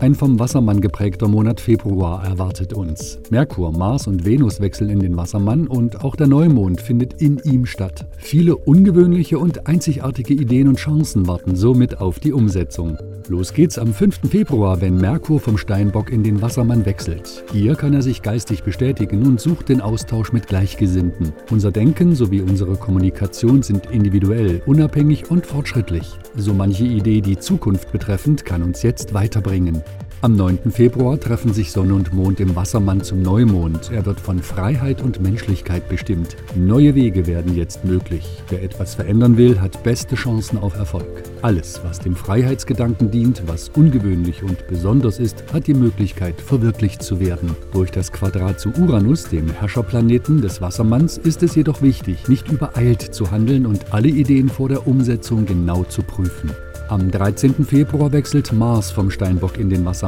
Ein vom Wassermann geprägter Monat Februar erwartet uns. Merkur, Mars und Venus wechseln in den Wassermann und auch der Neumond findet in ihm statt. Viele ungewöhnliche und einzigartige Ideen und Chancen warten somit auf die Umsetzung. Los geht's am 5. Februar, wenn Merkur vom Steinbock in den Wassermann wechselt. Hier kann er sich geistig bestätigen und sucht den Austausch mit Gleichgesinnten. Unser Denken sowie unsere Kommunikation sind individuell, unabhängig und fortschrittlich. So manche Idee, die Zukunft betreffend, kann uns jetzt weiterbringen. Am 9. Februar treffen sich Sonne und Mond im Wassermann zum Neumond. Er wird von Freiheit und Menschlichkeit bestimmt. Neue Wege werden jetzt möglich. Wer etwas verändern will, hat beste Chancen auf Erfolg. Alles, was dem Freiheitsgedanken dient, was ungewöhnlich und besonders ist, hat die Möglichkeit, verwirklicht zu werden. Durch das Quadrat zu Uranus, dem Herrscherplaneten des Wassermanns, ist es jedoch wichtig, nicht übereilt zu handeln und alle Ideen vor der Umsetzung genau zu prüfen. Am 13. Februar wechselt Mars vom Steinbock in den Wassermann.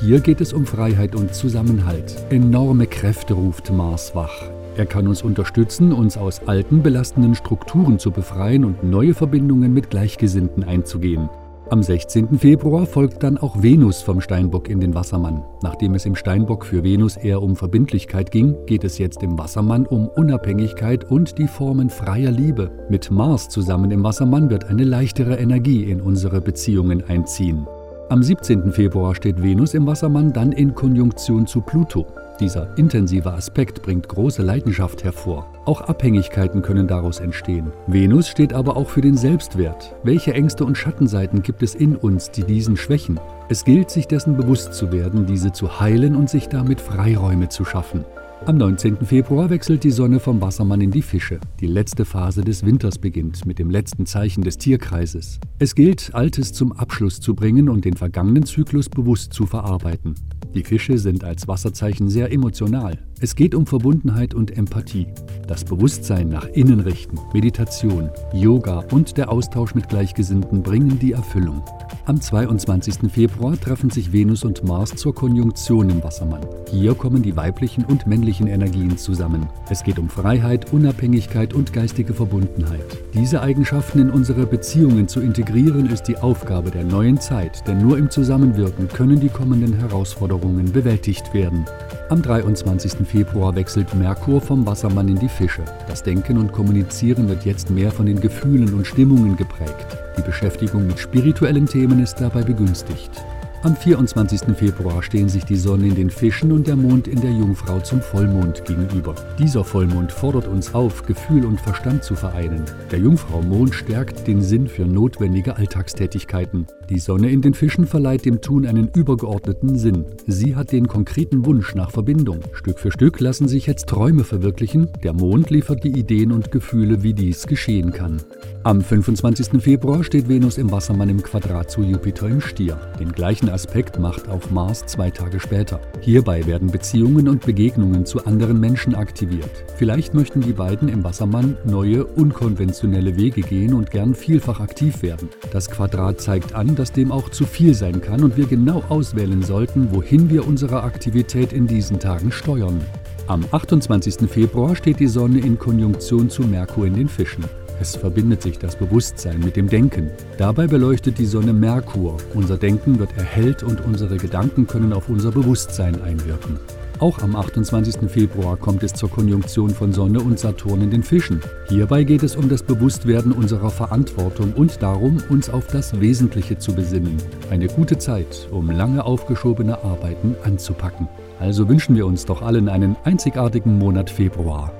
Hier geht es um Freiheit und Zusammenhalt. Enorme Kräfte ruft Mars wach. Er kann uns unterstützen, uns aus alten, belastenden Strukturen zu befreien und neue Verbindungen mit Gleichgesinnten einzugehen. Am 16. Februar folgt dann auch Venus vom Steinbock in den Wassermann. Nachdem es im Steinbock für Venus eher um Verbindlichkeit ging, geht es jetzt im Wassermann um Unabhängigkeit und die Formen freier Liebe. Mit Mars zusammen im Wassermann wird eine leichtere Energie in unsere Beziehungen einziehen. Am 17. Februar steht Venus im Wassermann dann in Konjunktion zu Pluto. Dieser intensive Aspekt bringt große Leidenschaft hervor. Auch Abhängigkeiten können daraus entstehen. Venus steht aber auch für den Selbstwert. Welche Ängste und Schattenseiten gibt es in uns, die diesen schwächen? Es gilt, sich dessen bewusst zu werden, diese zu heilen und sich damit Freiräume zu schaffen. Am 19. Februar wechselt die Sonne vom Wassermann in die Fische. Die letzte Phase des Winters beginnt mit dem letzten Zeichen des Tierkreises. Es gilt, Altes zum Abschluss zu bringen und den vergangenen Zyklus bewusst zu verarbeiten. Die Fische sind als Wasserzeichen sehr emotional. Es geht um Verbundenheit und Empathie. Das Bewusstsein nach innen richten, Meditation, Yoga und der Austausch mit Gleichgesinnten bringen die Erfüllung. Am 22. Februar treffen sich Venus und Mars zur Konjunktion im Wassermann. Hier kommen die weiblichen und männlichen Energien zusammen. Es geht um Freiheit, Unabhängigkeit und geistige Verbundenheit. Diese Eigenschaften in unsere Beziehungen zu integrieren ist die Aufgabe der neuen Zeit, denn nur im Zusammenwirken können die kommenden Herausforderungen bewältigt werden. Am 23. Februar wechselt Merkur vom Wassermann in die Fische. Das Denken und Kommunizieren wird jetzt mehr von den Gefühlen und Stimmungen geprägt. Die Beschäftigung mit spirituellen Themen ist dabei begünstigt. Am 24. Februar stehen sich die Sonne in den Fischen und der Mond in der Jungfrau zum Vollmond gegenüber. Dieser Vollmond fordert uns auf, Gefühl und Verstand zu vereinen. Der Jungfrau-Mond stärkt den Sinn für notwendige Alltagstätigkeiten. Die Sonne in den Fischen verleiht dem Tun einen übergeordneten Sinn. Sie hat den konkreten Wunsch nach Verbindung. Stück für Stück lassen sich jetzt Träume verwirklichen. Der Mond liefert die Ideen und Gefühle, wie dies geschehen kann. Am 25. Februar steht Venus im Wassermann im Quadrat zu Jupiter im Stier. Den gleichen Aspekt macht auch Mars zwei Tage später. Hierbei werden Beziehungen und Begegnungen zu anderen Menschen aktiviert. Vielleicht möchten die beiden im Wassermann neue, unkonventionelle Wege gehen und gern vielfach aktiv werden. Das Quadrat zeigt an, dass dem auch zu viel sein kann und wir genau auswählen sollten, wohin wir unsere Aktivität in diesen Tagen steuern. Am 28. Februar steht die Sonne in Konjunktion zu Merkur in den Fischen. Es verbindet sich das Bewusstsein mit dem Denken. Dabei beleuchtet die Sonne Merkur. Unser Denken wird erhellt und unsere Gedanken können auf unser Bewusstsein einwirken. Auch am 28. Februar kommt es zur Konjunktion von Sonne und Saturn in den Fischen. Hierbei geht es um das Bewusstwerden unserer Verantwortung und darum, uns auf das Wesentliche zu besinnen. Eine gute Zeit, um lange aufgeschobene Arbeiten anzupacken. Also wünschen wir uns doch allen einen einzigartigen Monat Februar.